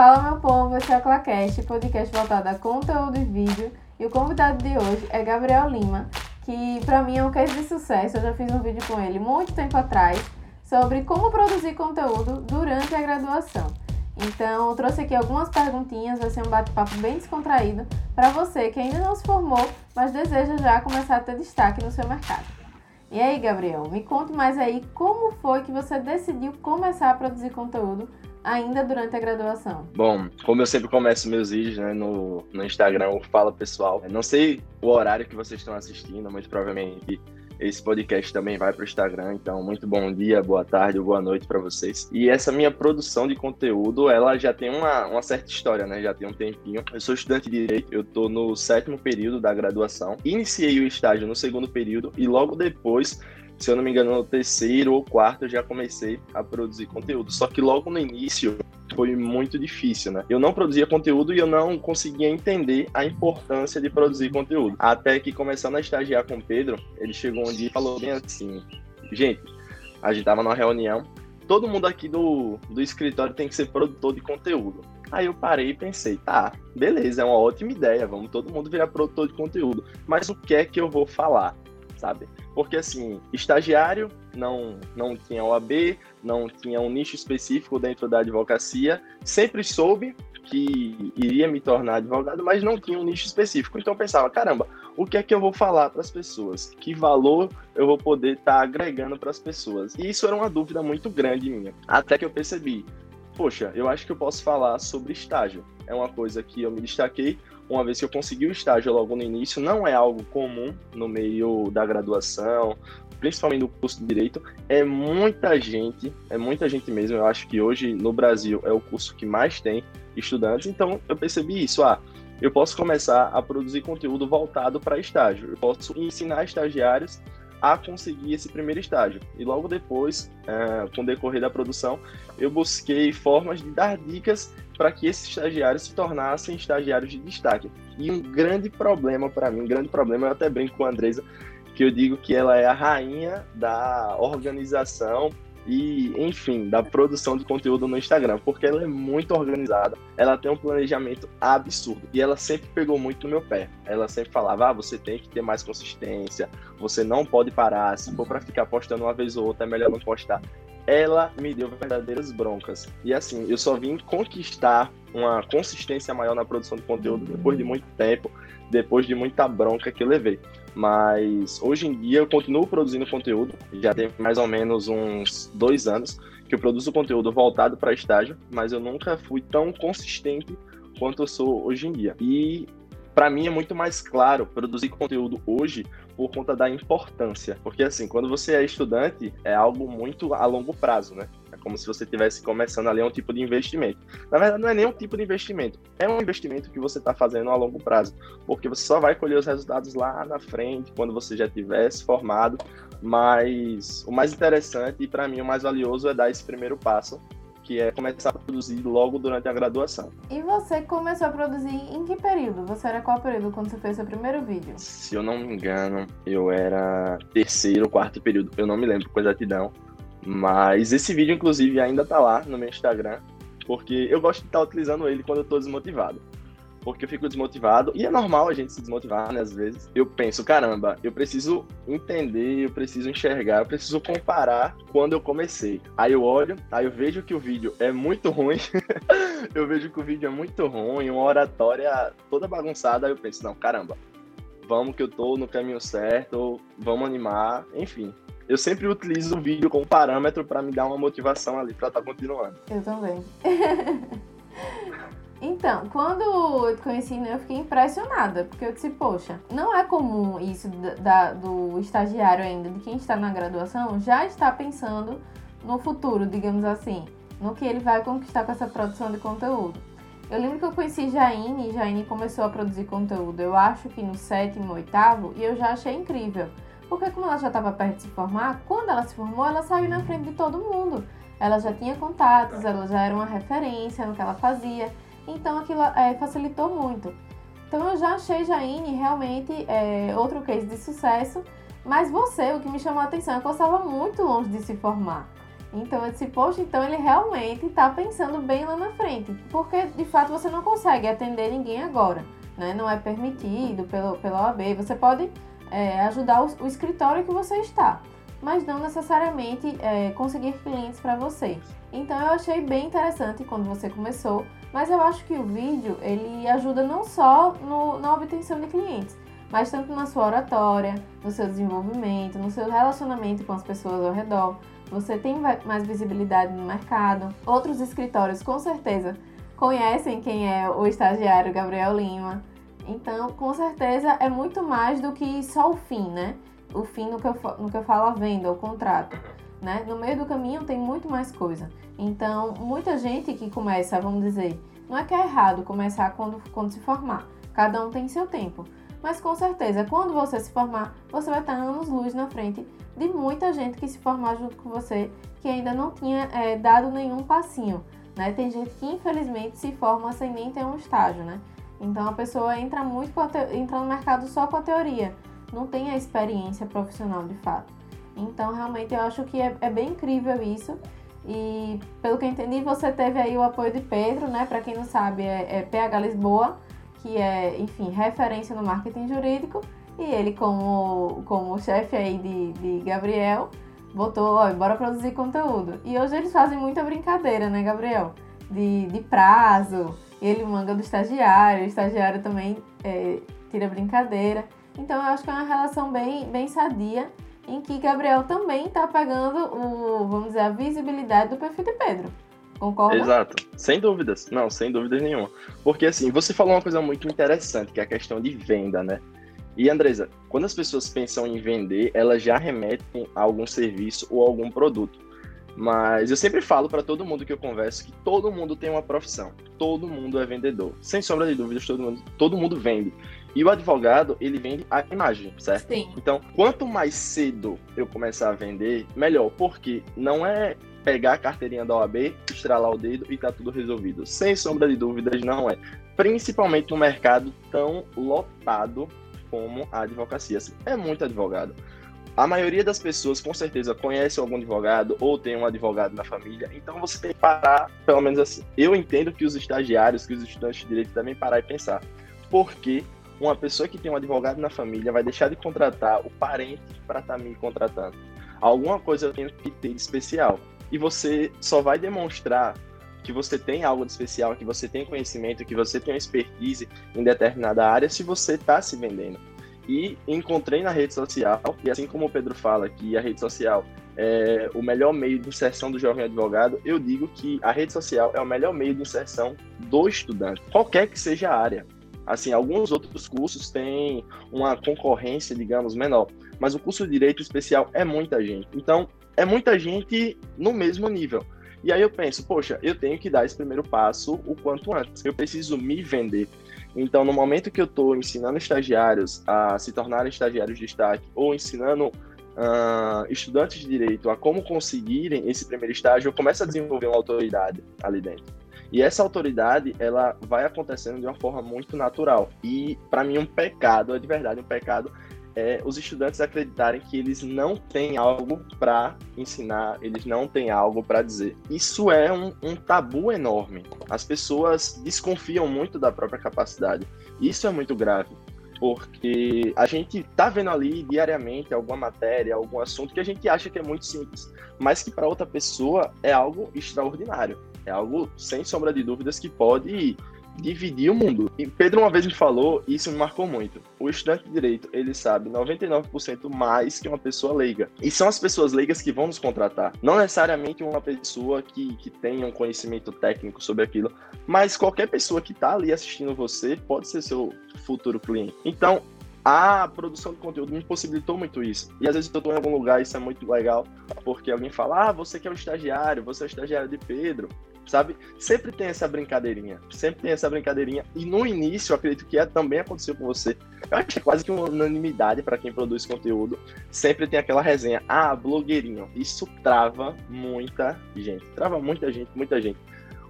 Fala meu povo, esse é o Clacast, podcast voltado a conteúdo e vídeo. E o convidado de hoje é Gabriel Lima, que para mim é um case de sucesso. Eu já fiz um vídeo com ele muito tempo atrás sobre como produzir conteúdo durante a graduação. Então, eu trouxe aqui algumas perguntinhas, vai ser um bate-papo bem descontraído para você que ainda não se formou, mas deseja já começar a ter destaque no seu mercado. E aí, Gabriel, me conte mais aí como foi que você decidiu começar a produzir conteúdo ainda durante a graduação? Bom, como eu sempre começo meus vídeos né, no, no Instagram, eu falo pessoal. Não sei o horário que vocês estão assistindo, muito provavelmente esse podcast também vai para o Instagram, então muito bom dia, boa tarde ou boa noite para vocês. E essa minha produção de conteúdo, ela já tem uma, uma certa história, né? Já tem um tempinho. Eu sou estudante de Direito, eu estou no sétimo período da graduação. Iniciei o estágio no segundo período e logo depois se eu não me engano, no terceiro ou quarto eu já comecei a produzir conteúdo. Só que logo no início foi muito difícil, né? Eu não produzia conteúdo e eu não conseguia entender a importância de produzir conteúdo. Até que começando a estagiar com o Pedro, ele chegou um dia e falou bem assim: gente, a gente tava numa reunião, todo mundo aqui do, do escritório tem que ser produtor de conteúdo. Aí eu parei e pensei, tá, beleza, é uma ótima ideia, vamos todo mundo virar produtor de conteúdo. Mas o que é que eu vou falar? Sabe? Porque assim, estagiário não não tinha OAB, não tinha um nicho específico dentro da advocacia, sempre soube que iria me tornar advogado, mas não tinha um nicho específico. Então eu pensava, caramba, o que é que eu vou falar para as pessoas? Que valor eu vou poder estar tá agregando para as pessoas? E isso era uma dúvida muito grande minha. Até que eu percebi, poxa, eu acho que eu posso falar sobre estágio. É uma coisa que eu me destaquei uma vez que eu consegui o estágio logo no início, não é algo comum no meio da graduação, principalmente no curso de Direito. É muita gente, é muita gente mesmo. Eu acho que hoje no Brasil é o curso que mais tem estudantes, então eu percebi isso. Ah, eu posso começar a produzir conteúdo voltado para estágio. Eu posso ensinar estagiários a conseguir esse primeiro estágio. E logo depois, é, com o decorrer da produção, eu busquei formas de dar dicas para que esses estagiários se tornassem estagiários de destaque. E um grande problema para mim, um grande problema, eu até brinco com a Andresa, que eu digo que ela é a rainha da organização e, enfim, da produção de conteúdo no Instagram, porque ela é muito organizada, ela tem um planejamento absurdo e ela sempre pegou muito no meu pé. Ela sempre falava: ah, você tem que ter mais consistência, você não pode parar, se for para ficar postando uma vez ou outra, é melhor não postar. Ela me deu verdadeiras broncas. E assim, eu só vim conquistar uma consistência maior na produção de conteúdo depois de muito tempo, depois de muita bronca que eu levei. Mas hoje em dia eu continuo produzindo conteúdo, já tem mais ou menos uns dois anos que eu produzo conteúdo voltado para estágio, mas eu nunca fui tão consistente quanto eu sou hoje em dia. E para mim é muito mais claro produzir conteúdo hoje por conta da importância, porque assim, quando você é estudante, é algo muito a longo prazo, né? Como se você estivesse começando ali um tipo de investimento. Na verdade, não é nem um tipo de investimento, é um investimento que você está fazendo a longo prazo, porque você só vai colher os resultados lá na frente, quando você já tivesse formado. Mas o mais interessante e para mim o mais valioso é dar esse primeiro passo, que é começar a produzir logo durante a graduação. E você começou a produzir em que período? Você era qual período quando você fez seu primeiro vídeo? Se eu não me engano, eu era terceiro, quarto período. Eu não me lembro com exatidão. Mas esse vídeo, inclusive, ainda tá lá no meu Instagram, porque eu gosto de estar utilizando ele quando eu tô desmotivado. Porque eu fico desmotivado, e é normal a gente se desmotivar, né, às vezes. Eu penso, caramba, eu preciso entender, eu preciso enxergar, eu preciso comparar quando eu comecei. Aí eu olho, aí eu vejo que o vídeo é muito ruim, eu vejo que o vídeo é muito ruim, uma oratória toda bagunçada, aí eu penso, não, caramba, vamos que eu tô no caminho certo, vamos animar, enfim eu sempre utilizo o vídeo como parâmetro para me dar uma motivação ali para estar tá continuando. Eu também. Então, quando eu te conheci, eu fiquei impressionada, porque eu disse, poxa, não é comum isso da, do estagiário ainda, de quem está na graduação, já está pensando no futuro, digamos assim, no que ele vai conquistar com essa produção de conteúdo. Eu lembro que eu conheci Jaine, e Jaine começou a produzir conteúdo, eu acho que no sétimo, oitavo, e eu já achei incrível. Porque como ela já estava perto de se formar, quando ela se formou, ela saiu na frente de todo mundo. Ela já tinha contatos, ela já era uma referência no que ela fazia. Então aquilo é, facilitou muito. Então eu já achei Jaine realmente é, outro case de sucesso. Mas você, o que me chamou a atenção é que você estava muito longe de se formar. Então eu disse, poxa, então ele realmente está pensando bem lá na frente. Porque de fato você não consegue atender ninguém agora. Né? Não é permitido pelo, pela OAB. Você pode é, ajudar o, o, escritório que você está, mas não necessariamente é, conseguir clientes para você. Então eu achei bem interessante quando você começou, mas eu acho que o vídeo ele ajuda não só no, na obtenção de clientes, mas tanto na sua oratória, no seu desenvolvimento, no seu relacionamento com as pessoas ao redor. Você tem mais visibilidade no mercado. Outros escritórios, com certeza, conhecem quem é o estagiário Gabriel Lima. Então, com certeza, é muito mais do que só o fim, né? O fim no que eu, no que eu falo a venda, o contrato. Né? No meio do caminho tem muito mais coisa. Então, muita gente que começa, vamos dizer, não é que é errado começar quando, quando se formar. Cada um tem seu tempo. Mas com certeza, quando você se formar, você vai estar anos luz na frente de muita gente que se formar junto com você, que ainda não tinha é, dado nenhum passinho. Né? Tem gente que infelizmente se forma sem nem ter um estágio, né? Então a pessoa entra muito entra no mercado só com a teoria, não tem a experiência profissional de fato. Então realmente eu acho que é, é bem incrível isso. E pelo que eu entendi, você teve aí o apoio de Pedro, né? Para quem não sabe, é, é PH Lisboa, que é, enfim, referência no marketing jurídico. E ele, como, como chefe aí de, de Gabriel, botou, ó, bora produzir conteúdo. E hoje eles fazem muita brincadeira, né, Gabriel? De, de prazo, ele manga do estagiário, o estagiário também é, tira brincadeira. Então eu acho que é uma relação bem, bem sadia, em que Gabriel também está pegando o, vamos dizer, a visibilidade do perfil de Pedro. Concorda? Exato, sem dúvidas. Não, sem dúvidas nenhuma. Porque assim, você falou uma coisa muito interessante, que é a questão de venda, né? E Andresa, quando as pessoas pensam em vender, elas já remetem a algum serviço ou algum produto. Mas eu sempre falo para todo mundo que eu converso que todo mundo tem uma profissão, todo mundo é vendedor. Sem sombra de dúvidas, todo mundo, todo mundo vende. E o advogado, ele vende a imagem, certo? Sim. Então, quanto mais cedo eu começar a vender, melhor, porque não é pegar a carteirinha da OAB, estralar o dedo e tá tudo resolvido. Sem sombra de dúvidas, não é. Principalmente no mercado tão lotado como a advocacia. Assim, é muito advogado. A maioria das pessoas, com certeza, conhece algum advogado ou tem um advogado na família, então você tem que parar, pelo menos assim. Eu entendo que os estagiários, que os estudantes de direito devem parar e pensar. Por que uma pessoa que tem um advogado na família vai deixar de contratar o parente para estar tá me contratando? Alguma coisa eu tenho que ter de especial. E você só vai demonstrar que você tem algo de especial, que você tem conhecimento, que você tem expertise em determinada área se você está se vendendo. E encontrei na rede social, e assim como o Pedro fala que a rede social é o melhor meio de inserção do jovem advogado, eu digo que a rede social é o melhor meio de inserção do estudante, qualquer que seja a área. Assim, alguns outros cursos têm uma concorrência, digamos, menor, mas o curso de direito especial é muita gente. Então, é muita gente no mesmo nível. E aí eu penso, poxa, eu tenho que dar esse primeiro passo o quanto antes. Eu preciso me vender. Então, no momento que eu estou ensinando estagiários a se tornarem estagiários de destaque ou ensinando uh, estudantes de direito a como conseguirem esse primeiro estágio, eu começo a desenvolver uma autoridade ali dentro. E essa autoridade, ela vai acontecendo de uma forma muito natural. E, para mim, um pecado, é de verdade um pecado, é, os estudantes acreditarem que eles não têm algo para ensinar, eles não têm algo para dizer. Isso é um, um, tabu enorme. As pessoas desconfiam muito da própria capacidade. Isso é muito grave, porque a gente tá vendo ali diariamente alguma matéria, algum assunto que a gente acha que é muito simples, mas que para outra pessoa é algo extraordinário. É algo sem sombra de dúvidas que pode dividir o mundo. E Pedro uma vez me falou, e isso me marcou muito. O estudante de direito, ele sabe 99% mais que uma pessoa leiga. E são as pessoas leigas que vão nos contratar. Não necessariamente uma pessoa que, que tenha um conhecimento técnico sobre aquilo, mas qualquer pessoa que está ali assistindo você pode ser seu futuro cliente. Então, a produção de conteúdo me possibilitou muito isso. E às vezes eu estou em algum lugar, isso é muito legal, porque alguém fala: Ah, você que é o estagiário, você é o estagiário de Pedro sabe? Sempre tem essa brincadeirinha, sempre tem essa brincadeirinha. E no início, acredito que é, também aconteceu com você. Eu acho que é quase que uma unanimidade para quem produz conteúdo. Sempre tem aquela resenha, ah, blogueirinho. Isso trava muita gente, trava muita gente, muita gente.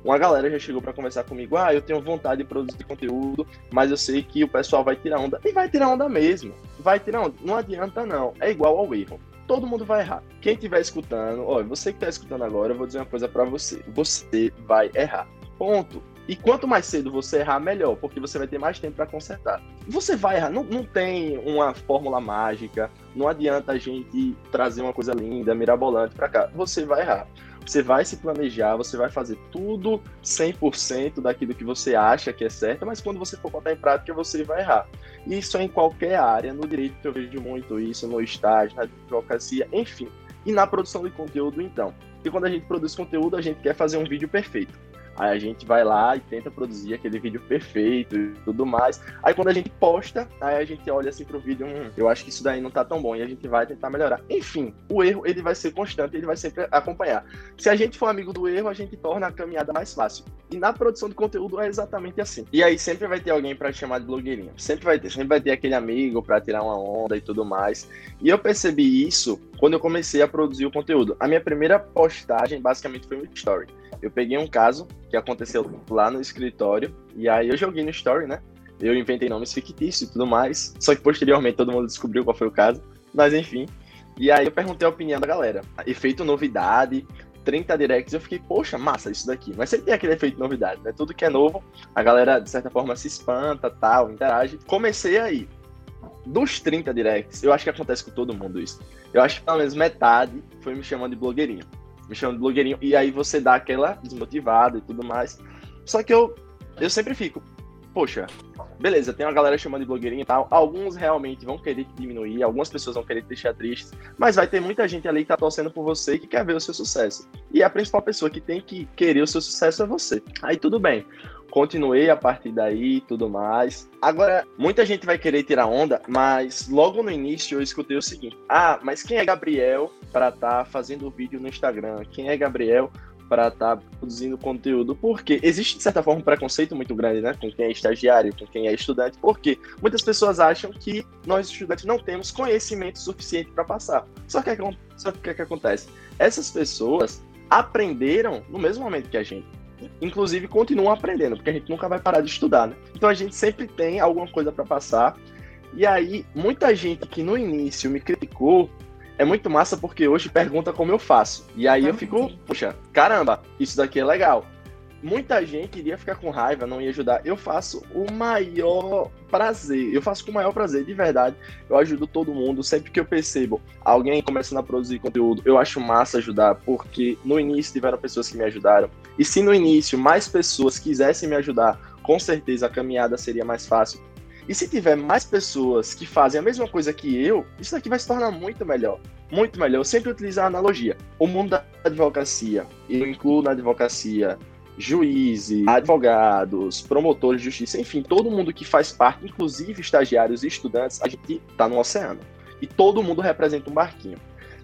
Uma galera já chegou para conversar comigo, ah, eu tenho vontade de produzir conteúdo, mas eu sei que o pessoal vai tirar onda. E vai tirar onda mesmo. Vai tirar onda. Não adianta não. É igual ao erro todo mundo vai errar. Quem estiver escutando, olha, você que está escutando agora, eu vou dizer uma coisa para você. Você vai errar. Ponto. E quanto mais cedo você errar, melhor, porque você vai ter mais tempo para consertar. Você vai errar, não, não tem uma fórmula mágica, não adianta a gente trazer uma coisa linda, mirabolante para cá. Você vai errar. Você vai se planejar, você vai fazer tudo 100% daquilo que você acha que é certo, mas quando você for botar em prática, você vai errar. Isso é em qualquer área, no direito eu vejo muito isso, no estágio, na advocacia, enfim. E na produção de conteúdo, então. E quando a gente produz conteúdo, a gente quer fazer um vídeo perfeito. Aí a gente vai lá e tenta produzir aquele vídeo perfeito e tudo mais. Aí quando a gente posta, aí a gente olha assim pro vídeo, hum, eu acho que isso daí não tá tão bom e a gente vai tentar melhorar. Enfim, o erro ele vai ser constante, ele vai sempre acompanhar. Se a gente for amigo do erro, a gente torna a caminhada mais fácil. E na produção de conteúdo é exatamente assim. E aí sempre vai ter alguém para chamar de blogueirinha. Sempre vai ter, sempre vai ter aquele amigo para tirar uma onda e tudo mais. E eu percebi isso quando eu comecei a produzir o conteúdo. A minha primeira postagem basicamente foi um story. Eu peguei um caso que aconteceu lá no escritório, e aí eu joguei no story, né? Eu inventei nomes fictícios e tudo mais, só que posteriormente todo mundo descobriu qual foi o caso, mas enfim. E aí eu perguntei a opinião da galera. Efeito novidade, 30 directs, eu fiquei, poxa, massa isso daqui. Mas sempre tem aquele efeito novidade, né? Tudo que é novo, a galera de certa forma se espanta, tal, interage. Comecei aí. Dos 30 directs, eu acho que acontece com todo mundo isso. Eu acho que pelo menos metade foi me chamando de blogueirinho me chamando de blogueirinho, e aí você dá aquela desmotivada e tudo mais. Só que eu, eu sempre fico, poxa, beleza, tem uma galera chamando de blogueirinho e tal, alguns realmente vão querer te diminuir, algumas pessoas vão querer te deixar triste, mas vai ter muita gente ali que tá torcendo por você e que quer ver o seu sucesso. E a principal pessoa que tem que querer o seu sucesso é você. Aí tudo bem continuei a partir daí e tudo mais. Agora, muita gente vai querer tirar onda, mas logo no início eu escutei o seguinte: ah, mas quem é Gabriel para estar tá fazendo vídeo no Instagram? Quem é Gabriel para estar tá produzindo conteúdo? Porque existe, de certa forma, um preconceito muito grande, né? Com quem é estagiário, com quem é estudante, porque muitas pessoas acham que nós, estudantes, não temos conhecimento suficiente para passar. Só que, só que o é que acontece? Essas pessoas aprenderam no mesmo momento que a gente inclusive continuam aprendendo, porque a gente nunca vai parar de estudar, né? Então a gente sempre tem alguma coisa para passar. E aí, muita gente que no início me criticou é muito massa porque hoje pergunta como eu faço. E aí eu fico, poxa, caramba, isso daqui é legal muita gente iria ficar com raiva, não ia ajudar. Eu faço o maior prazer. Eu faço com o maior prazer, de verdade. Eu ajudo todo mundo. Sempre que eu percebo alguém começando a produzir conteúdo, eu acho massa ajudar, porque no início tiveram pessoas que me ajudaram. E se no início mais pessoas quisessem me ajudar, com certeza a caminhada seria mais fácil. E se tiver mais pessoas que fazem a mesma coisa que eu, isso daqui vai se tornar muito melhor. Muito melhor. Eu sempre utilizo a analogia. O mundo da advocacia, eu incluo na advocacia juízes, advogados, promotores de justiça, enfim, todo mundo que faz parte, inclusive estagiários e estudantes, a gente está no oceano. E todo mundo representa um barquinho.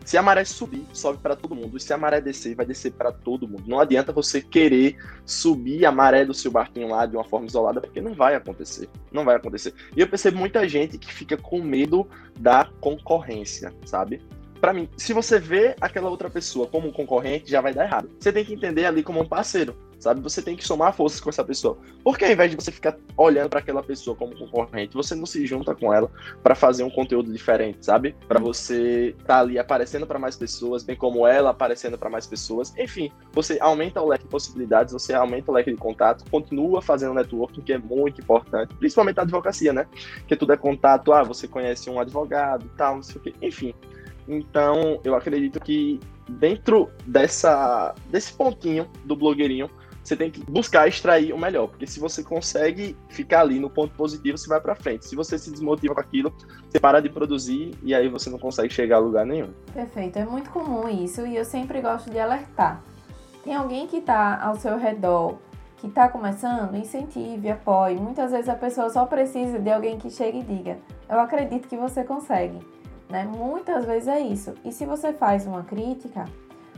Se a maré subir, sobe para todo mundo. E se a maré descer, vai descer para todo mundo. Não adianta você querer subir a maré do seu barquinho lá de uma forma isolada, porque não vai acontecer. Não vai acontecer. E eu percebo muita gente que fica com medo da concorrência, sabe? para mim, se você vê aquela outra pessoa como um concorrente, já vai dar errado. Você tem que entender ali como um parceiro, sabe? Você tem que somar forças com essa pessoa. Porque ao invés de você ficar olhando para aquela pessoa como concorrente, você não se junta com ela para fazer um conteúdo diferente, sabe? Para você estar tá ali aparecendo para mais pessoas, bem como ela aparecendo para mais pessoas. Enfim, você aumenta o leque de possibilidades, você aumenta o leque de contato, continua fazendo networking, que é muito importante, principalmente na advocacia, né? Que tudo é contato, ah, você conhece um advogado, tal, não sei o quê. Enfim, então, eu acredito que dentro dessa, desse pontinho do blogueirinho, você tem que buscar extrair o melhor, porque se você consegue ficar ali no ponto positivo, você vai para frente. Se você se desmotiva com aquilo, você para de produzir e aí você não consegue chegar a lugar nenhum. Perfeito, é muito comum isso e eu sempre gosto de alertar. Tem alguém que está ao seu redor, que está começando, incentive, apoie. Muitas vezes a pessoa só precisa de alguém que chegue e diga: Eu acredito que você consegue né? Muitas vezes é isso. E se você faz uma crítica,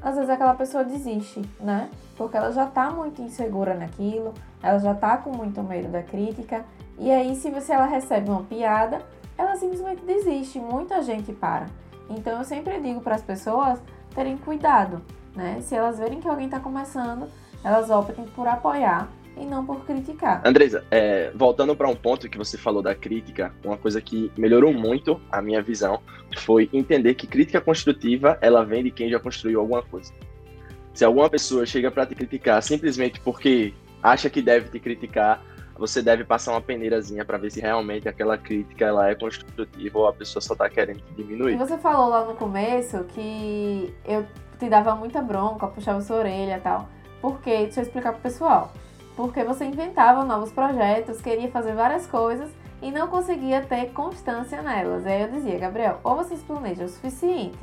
às vezes aquela pessoa desiste, né? Porque ela já tá muito insegura naquilo, ela já tá com muito medo da crítica. E aí, se você ela recebe uma piada, ela simplesmente desiste. Muita gente para. Então, eu sempre digo para as pessoas terem cuidado, né? Se elas verem que alguém está começando, elas optem por apoiar e não por criticar. Andresa, é, voltando para um ponto que você falou da crítica, uma coisa que melhorou muito a minha visão foi entender que crítica construtiva ela vem de quem já construiu alguma coisa. Se alguma pessoa chega para te criticar simplesmente porque acha que deve te criticar, você deve passar uma peneirazinha para ver se realmente aquela crítica ela é construtiva ou a pessoa só tá querendo diminuir. E você falou lá no começo que eu te dava muita bronca, puxava sua orelha e tal. Por quê? Deixa eu explicar pro pessoal. Porque você inventava novos projetos, queria fazer várias coisas e não conseguia ter constância nelas. Aí eu dizia, Gabriel, ou você se planeja o suficiente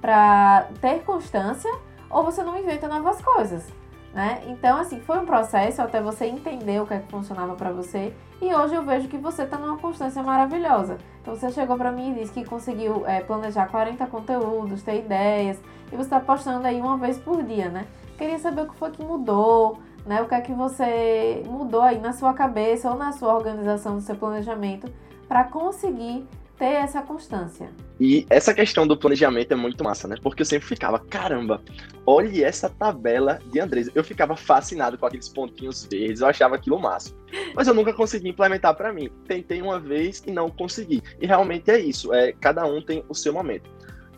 para ter constância, ou você não inventa novas coisas né? Então, assim, foi um processo até você entender o que é que funcionava para você. E hoje eu vejo que você tá numa constância maravilhosa. Então, você chegou para mim e disse que conseguiu é, planejar 40 conteúdos, ter ideias, e você tá postando aí uma vez por dia, né? Queria saber o que foi que mudou, né? O que é que você mudou aí na sua cabeça ou na sua organização do seu planejamento para conseguir ter essa constância. E essa questão do planejamento é muito massa, né? Porque eu sempre ficava, caramba, olhe essa tabela de Andresa. Eu ficava fascinado com aqueles pontinhos verdes, eu achava aquilo massa. Mas eu nunca consegui implementar para mim. Tentei uma vez e não consegui. E realmente é isso, é cada um tem o seu momento.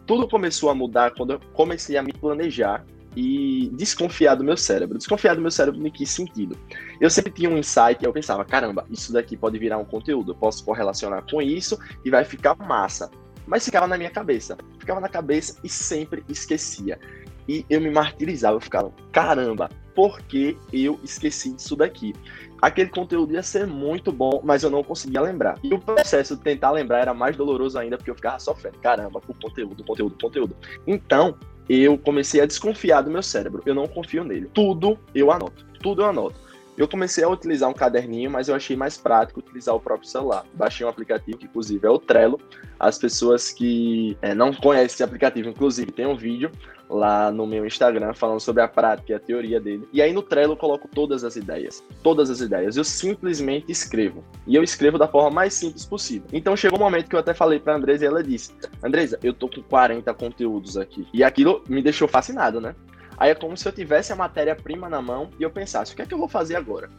Tudo começou a mudar quando eu comecei a me planejar e desconfiar do meu cérebro. Desconfiar do meu cérebro em que sentido? Eu sempre tinha um insight eu pensava, caramba, isso daqui pode virar um conteúdo, eu posso correlacionar com isso e vai ficar massa. Mas ficava na minha cabeça, ficava na cabeça e sempre esquecia. E eu me martirizava, eu ficava, caramba, por que eu esqueci disso daqui? Aquele conteúdo ia ser muito bom, mas eu não conseguia lembrar. E o processo de tentar lembrar era mais doloroso ainda, porque eu ficava sofrendo. Caramba, o conteúdo, conteúdo, conteúdo. Então, eu comecei a desconfiar do meu cérebro. Eu não confio nele. Tudo eu anoto. Tudo eu anoto. Eu comecei a utilizar um caderninho, mas eu achei mais prático utilizar o próprio celular. Baixei um aplicativo que, inclusive, é o Trello. As pessoas que é, não conhecem esse aplicativo, inclusive, tem um vídeo lá no meu Instagram falando sobre a prática e a teoria dele. E aí no Trello eu coloco todas as ideias. Todas as ideias. Eu simplesmente escrevo. E eu escrevo da forma mais simples possível. Então chegou um momento que eu até falei pra Andresa e ela disse: Andresa, eu tô com 40 conteúdos aqui. E aquilo me deixou fascinado, né? Aí é como se eu tivesse a matéria-prima na mão e eu pensasse: o que é que eu vou fazer agora?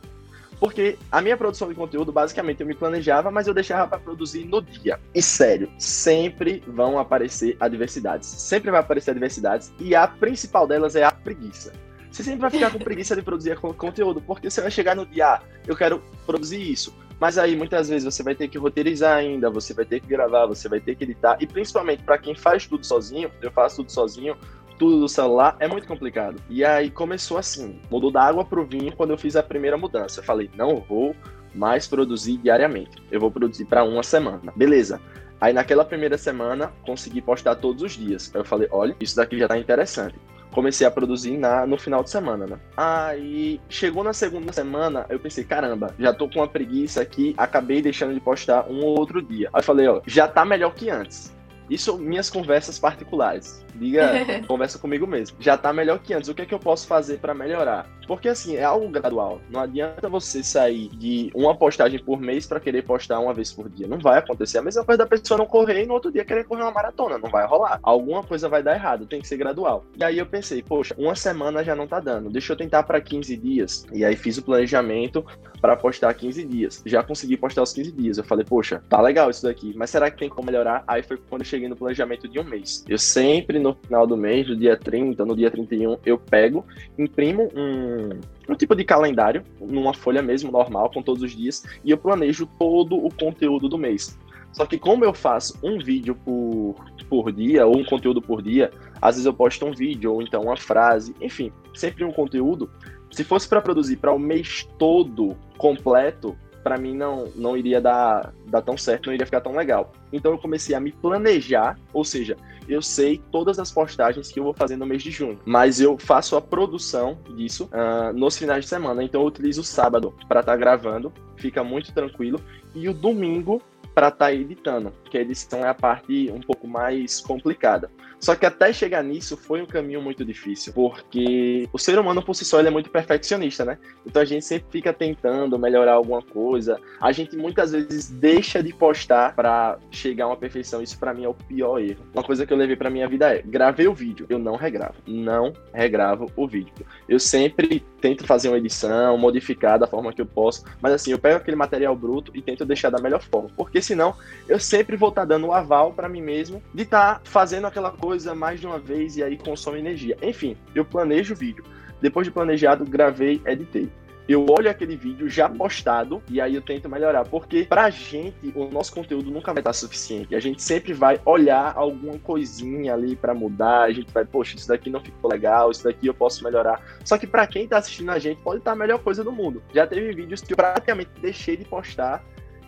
Porque a minha produção de conteúdo, basicamente, eu me planejava, mas eu deixava para produzir no dia. E sério, sempre vão aparecer adversidades. Sempre vai aparecer adversidades. E a principal delas é a preguiça. Você sempre vai ficar com preguiça de produzir conteúdo, porque você vai chegar no dia, ah, eu quero produzir isso. Mas aí muitas vezes você vai ter que roteirizar ainda, você vai ter que gravar, você vai ter que editar. E principalmente para quem faz tudo sozinho, eu faço tudo sozinho, tudo do celular é muito complicado. E aí começou assim, mudou da água pro vinho quando eu fiz a primeira mudança. Eu falei, não vou mais produzir diariamente. Eu vou produzir para uma semana. Beleza. Aí naquela primeira semana consegui postar todos os dias. Aí eu falei, olha, isso daqui já tá interessante. Comecei a produzir na, no final de semana, né? Aí chegou na segunda semana, eu pensei, caramba, já tô com uma preguiça aqui, acabei deixando de postar um ou outro dia. Aí eu falei, ó, já tá melhor que antes. Isso minhas conversas particulares. Diga, conversa comigo mesmo. Já tá melhor que antes. O que é que eu posso fazer para melhorar? Porque assim, é algo gradual. Não adianta você sair de uma postagem por mês para querer postar uma vez por dia. Não vai acontecer. A mesma coisa da pessoa não correr e no outro dia querer correr uma maratona. Não vai rolar. Alguma coisa vai dar errado. Tem que ser gradual. E aí eu pensei, poxa, uma semana já não tá dando. Deixa eu tentar para 15 dias. E aí fiz o planejamento para postar 15 dias. Já consegui postar os 15 dias. Eu falei, poxa, tá legal isso daqui. Mas será que tem como melhorar? Aí foi quando eu cheguei no planejamento de um mês. Eu sempre, no final do mês, no dia 30, no dia 31, eu pego, imprimo um, um tipo de calendário, numa folha mesmo, normal, com todos os dias, e eu planejo todo o conteúdo do mês. Só que como eu faço um vídeo por, por dia, ou um conteúdo por dia, às vezes eu posto um vídeo, ou então uma frase, enfim, sempre um conteúdo. Se fosse para produzir para o mês todo completo, para mim não, não iria dar, dar tão certo, não iria ficar tão legal. Então eu comecei a me planejar, ou seja, eu sei todas as postagens que eu vou fazer no mês de junho, mas eu faço a produção disso uh, nos finais de semana. Então eu utilizo o sábado para estar tá gravando, fica muito tranquilo, e o domingo para estar tá editando, porque a edição é a parte um pouco mais complicada. Só que até chegar nisso foi um caminho muito difícil, porque o ser humano por si só ele é muito perfeccionista, né? Então a gente sempre fica tentando melhorar alguma coisa. A gente muitas vezes deixa de postar para chegar a uma perfeição. Isso para mim é o pior erro. Uma coisa que eu levei para minha vida é: gravei o vídeo, eu não regravo, não regravo o vídeo. Eu sempre tento fazer uma edição, modificar da forma que eu posso, mas assim, eu pego aquele material bruto e tento deixar da melhor forma, porque senão eu sempre vou estar tá dando o aval para mim mesmo de estar tá fazendo aquela coisa mais de uma vez e aí consome energia. Enfim, eu planejo o vídeo. Depois de planejado, gravei, editei eu olho aquele vídeo já postado e aí eu tento melhorar. Porque pra gente, o nosso conteúdo nunca vai estar suficiente. A gente sempre vai olhar alguma coisinha ali para mudar. A gente vai, poxa, isso daqui não ficou legal, isso daqui eu posso melhorar. Só que para quem tá assistindo a gente, pode estar a melhor coisa do mundo. Já teve vídeos que eu praticamente deixei de postar.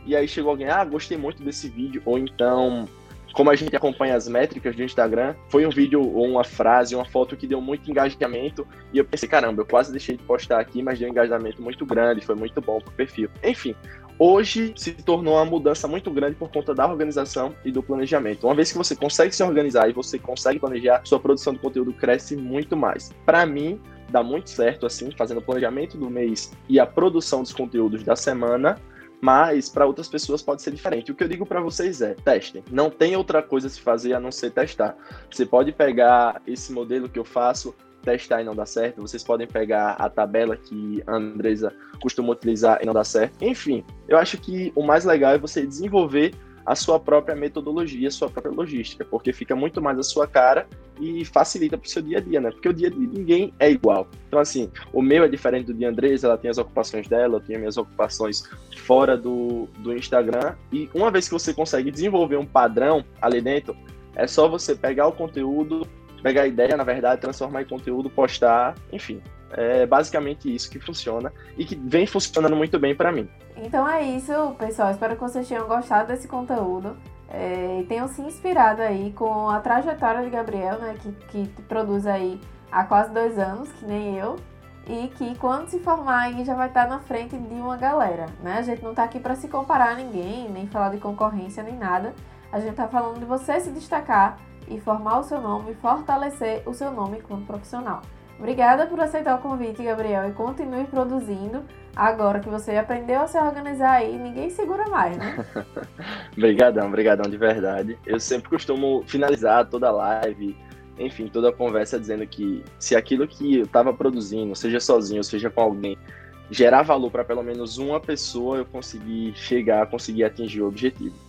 E aí chegou alguém, ah, gostei muito desse vídeo. Ou então, como a gente acompanha as métricas do Instagram, foi um vídeo ou uma frase, uma foto que deu muito engajamento. E eu pensei, caramba, eu quase deixei de postar aqui, mas deu um engajamento muito grande, foi muito bom pro perfil. Enfim, hoje se tornou uma mudança muito grande por conta da organização e do planejamento. Uma vez que você consegue se organizar e você consegue planejar, sua produção de conteúdo cresce muito mais. Para mim, dá muito certo assim, fazendo o planejamento do mês e a produção dos conteúdos da semana mas para outras pessoas pode ser diferente. O que eu digo para vocês é: testem. Não tem outra coisa a se fazer a não ser testar. Você pode pegar esse modelo que eu faço, testar e não dar certo. Vocês podem pegar a tabela que a Andresa costuma utilizar e não dar certo. Enfim, eu acho que o mais legal é você desenvolver a sua própria metodologia, a sua própria logística, porque fica muito mais a sua cara e facilita para o seu dia a dia, né? Porque o dia de ninguém é igual. Então, assim, o meu é diferente do de Andresa, ela tem as ocupações dela, eu tenho minhas ocupações fora do, do Instagram. E uma vez que você consegue desenvolver um padrão ali dentro, é só você pegar o conteúdo, pegar a ideia, na verdade, transformar em conteúdo, postar, enfim. É basicamente isso que funciona e que vem funcionando muito bem para mim. Então é isso, pessoal. Espero que vocês tenham gostado desse conteúdo é, e tenham se inspirado aí com a trajetória de Gabriel, né, que, que produz aí há quase dois anos, que nem eu, e que quando se formar aí já vai estar na frente de uma galera, né? A gente não está aqui para se comparar a ninguém, nem falar de concorrência, nem nada. A gente está falando de você se destacar e formar o seu nome fortalecer o seu nome como profissional. Obrigada por aceitar o convite, Gabriel, e continue produzindo. Agora que você aprendeu a se organizar aí, ninguém segura mais, né? obrigadão, obrigadão de verdade. Eu sempre costumo finalizar toda live, enfim, toda conversa dizendo que se aquilo que eu estava produzindo, seja sozinho, seja com alguém, gerar valor para pelo menos uma pessoa, eu consegui chegar, conseguir atingir o objetivo.